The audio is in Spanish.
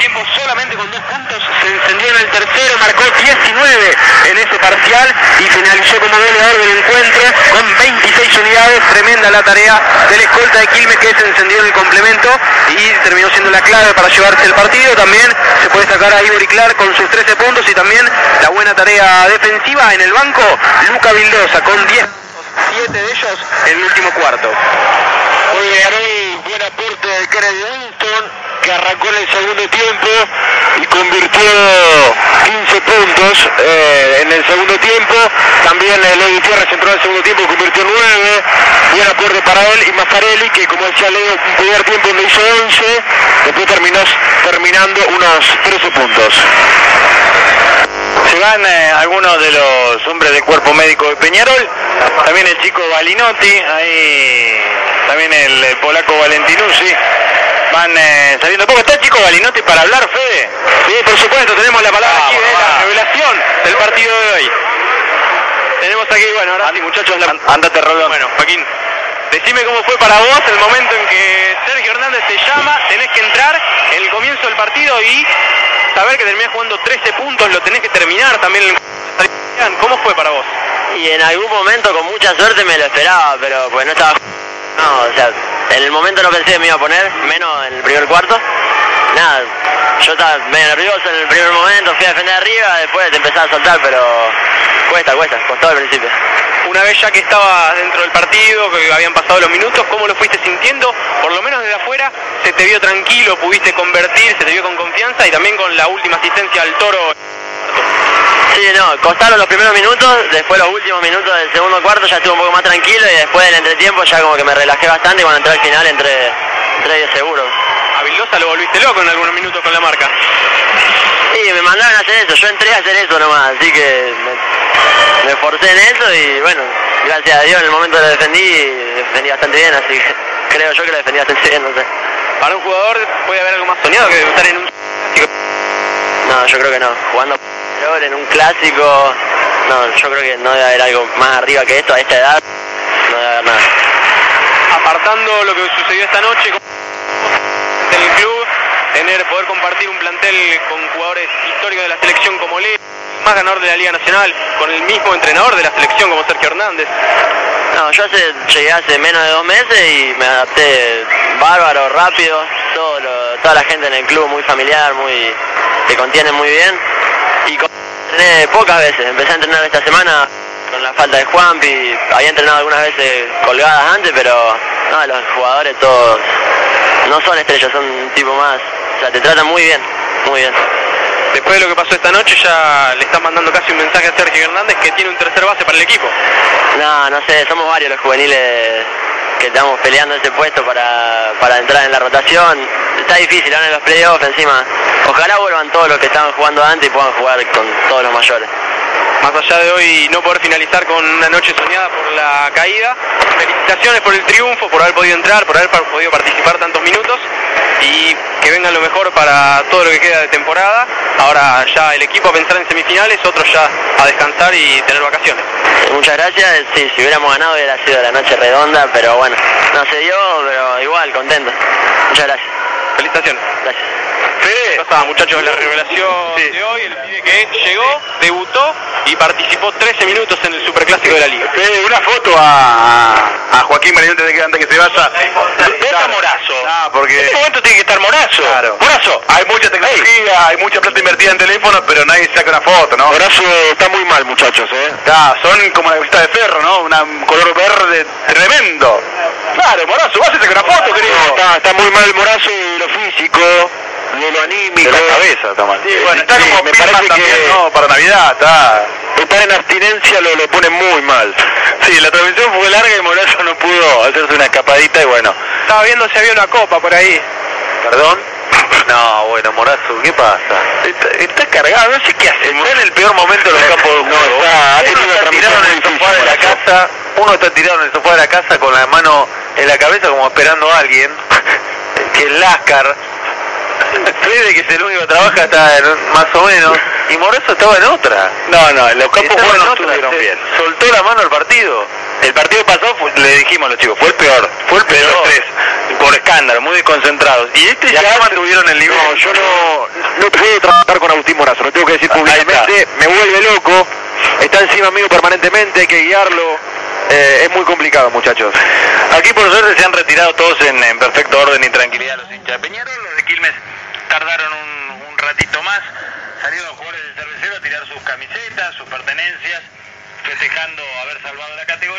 tiempo solamente con dos puntos, se encendió en el tercero, marcó 19 en ese parcial y finalizó como goleador del encuentro con 26 unidades. Tremenda la tarea del escolta de Quilmes que se encendió en el complemento y terminó siendo la clave para llevarse el partido. También se puede sacar a Ivory Clark con sus 13 puntos y también la buena tarea defensiva en el banco. Luca Vildosa con 10 7 de ellos en el último cuarto. Muy bien, buen aporte de Kennedy arrancó en el segundo tiempo y convirtió 15 puntos eh, en el segundo tiempo. También eh, Leo Gutiérrez entró en el segundo tiempo y convirtió 9. Buen aporte para él y Mascarelli, que como decía Leo, un primer tiempo donde hizo 11, después terminó terminando unos 13 puntos. Se van eh, algunos de los hombres del cuerpo médico de Peñarol, también el chico Balinotti, ahí también el, el polaco Valentinuzzi, van eh, saliendo poco. ¿Está el chico Balinotti para hablar, Fede? Sí, por supuesto, tenemos la palabra aquí de la revelación del partido de hoy. Tenemos aquí, bueno, ahora sí, muchachos, la... Andate, Rolón. Bueno, Joaquín, decime cómo fue para vos el momento en que Sergio Hernández te llama, tenés que entrar en el comienzo del partido y saber que terminás jugando 13 puntos, lo tenés que terminar también. en el- ¿Cómo fue para vos? Y en algún momento con mucha suerte me lo esperaba, pero pues no estaba... No, o sea, en el momento no pensé que me iba a poner, menos en el primer cuarto. Nada, yo estaba medio nervioso en el primer momento, fui a defender arriba, después te empezaba a soltar, pero cuesta, cuesta, costó al principio. Una vez ya que estabas dentro del partido, que habían pasado los minutos, ¿cómo lo fuiste sintiendo? Por lo menos desde afuera se te vio tranquilo, pudiste convertir, se te vio con confianza y también con la última asistencia al toro. Sí, no, costaron los primeros minutos, después los últimos minutos del segundo cuarto ya estuve un poco más tranquilo y después del entretiempo ya como que me relajé bastante y cuando entré al final entré, entré de seguro. A Vildosa lo volviste loco en algunos minutos con la marca. Sí, me mandaron a hacer eso, yo entré a hacer eso nomás, así que me, me esforcé en eso y bueno, gracias a Dios en el momento lo defendí, defendí bastante bien, así que creo yo que lo defendí bastante bien, no sé. Para un jugador puede haber algo más soñado que estar en un... No, yo creo que no, jugando En un clásico, no, yo creo que no debe haber algo más arriba que esto a esta edad, no debe haber nada. Apartando lo que sucedió esta noche en el club, tener, poder compartir un plantel con jugadores históricos de la selección como Leo, más ganador de la Liga Nacional, con el mismo entrenador de la selección como Sergio Hernández. No, yo hace, llegué hace menos de dos meses y me adapté bárbaro, rápido, todo lo- toda la gente en el club muy familiar, muy te contiene muy bien y con- entrené pocas veces, empecé a entrenar esta semana con la falta de Juanpi, había entrenado algunas veces colgadas antes, pero no, los jugadores todos no son estrellas, son un tipo más, o sea, te tratan muy bien, muy bien. Después de lo que pasó esta noche ya le están mandando casi un mensaje a Sergio Hernández que tiene un tercer base para el equipo. No, no sé, somos varios los juveniles que estamos peleando ese puesto para, para entrar en la rotación. Está difícil, ahora en los playoffs encima. Ojalá vuelvan todos los que estaban jugando antes y puedan jugar con todos los mayores. Más allá de hoy no poder finalizar con una noche soñada por la caída, felicitaciones por el triunfo, por haber podido entrar, por haber podido participar tantos minutos y que venga lo mejor para todo lo que queda de temporada. Ahora ya el equipo a pensar en semifinales, otros ya a descansar y tener vacaciones. Muchas gracias, sí, si hubiéramos ganado hubiera sido la noche redonda, pero bueno, no se dio, pero igual, contento. Muchas gracias. Felicitaciones. Gracias. Fede, ya está, muchachos, la revelación de hoy, el pibe que llegó, debutó y participó 13 minutos en el Superclásico de la Liga. Fede, una foto a, a Joaquín Marinete de que antes que se vaya. Deja Morazo. Ah, porque... En este momento tiene que estar Morazo. Claro. Morazo. Hay mucha tecnología, hay mucha plata invertida en teléfono, pero nadie saca una foto, ¿no? Morazo está muy mal, muchachos, ¿eh? Está, son como la camiseta de ferro, ¿no? Una- un color verde tremendo. Claro, Morazo, vas a sacar una foto, querido. Está, está muy mal Morazo de lo físico, de lo anímico. De la cabeza, está mal. Sí, bueno, está sí, como me parece también, que- ¿no? Para Navidad, está... Estar en abstinencia lo, lo pone muy mal. Sí, la transmisión fue larga y Morazo no pudo hacerse una escapadita y bueno. Estaba viendo si había una copa por ahí. ¿Perdón? No, bueno, Morazo, ¿qué pasa? Está, está cargado, no sé qué hace. Está en el peor momento de los campos de No, juego. está- ha uno tenido está tirado en el sofá de la casa, uno está tirado en el sofá de la casa con la mano en la cabeza como esperando a alguien, que es Lascar. Fede, que es el único que trabaja, está en- más o menos, y Morazo estaba en otra. No, no, los campos buenos en no estuvieron bien. Soltó la mano al partido. El partido pasó, dijimos los chicos, fue el peor, fue el peor. Tres, por escándalo, muy desconcentrados. Y este ya, mantuvieron el nivel. No, yo no, no puedo trabajar con Agustín Morazo, lo tengo que decir públicamente, me vuelve loco, está encima mío permanentemente, hay que guiarlo, eh, es muy complicado muchachos. Aquí por suerte se han retirado todos en, en perfecto orden y tranquilidad los hinchas de Peñarol. Los de Quilmes tardaron un, un ratito más. Salieron los jugadores del cervecero a tirar sus camisetas, sus pertenencias, festejando haber salvado la categoría.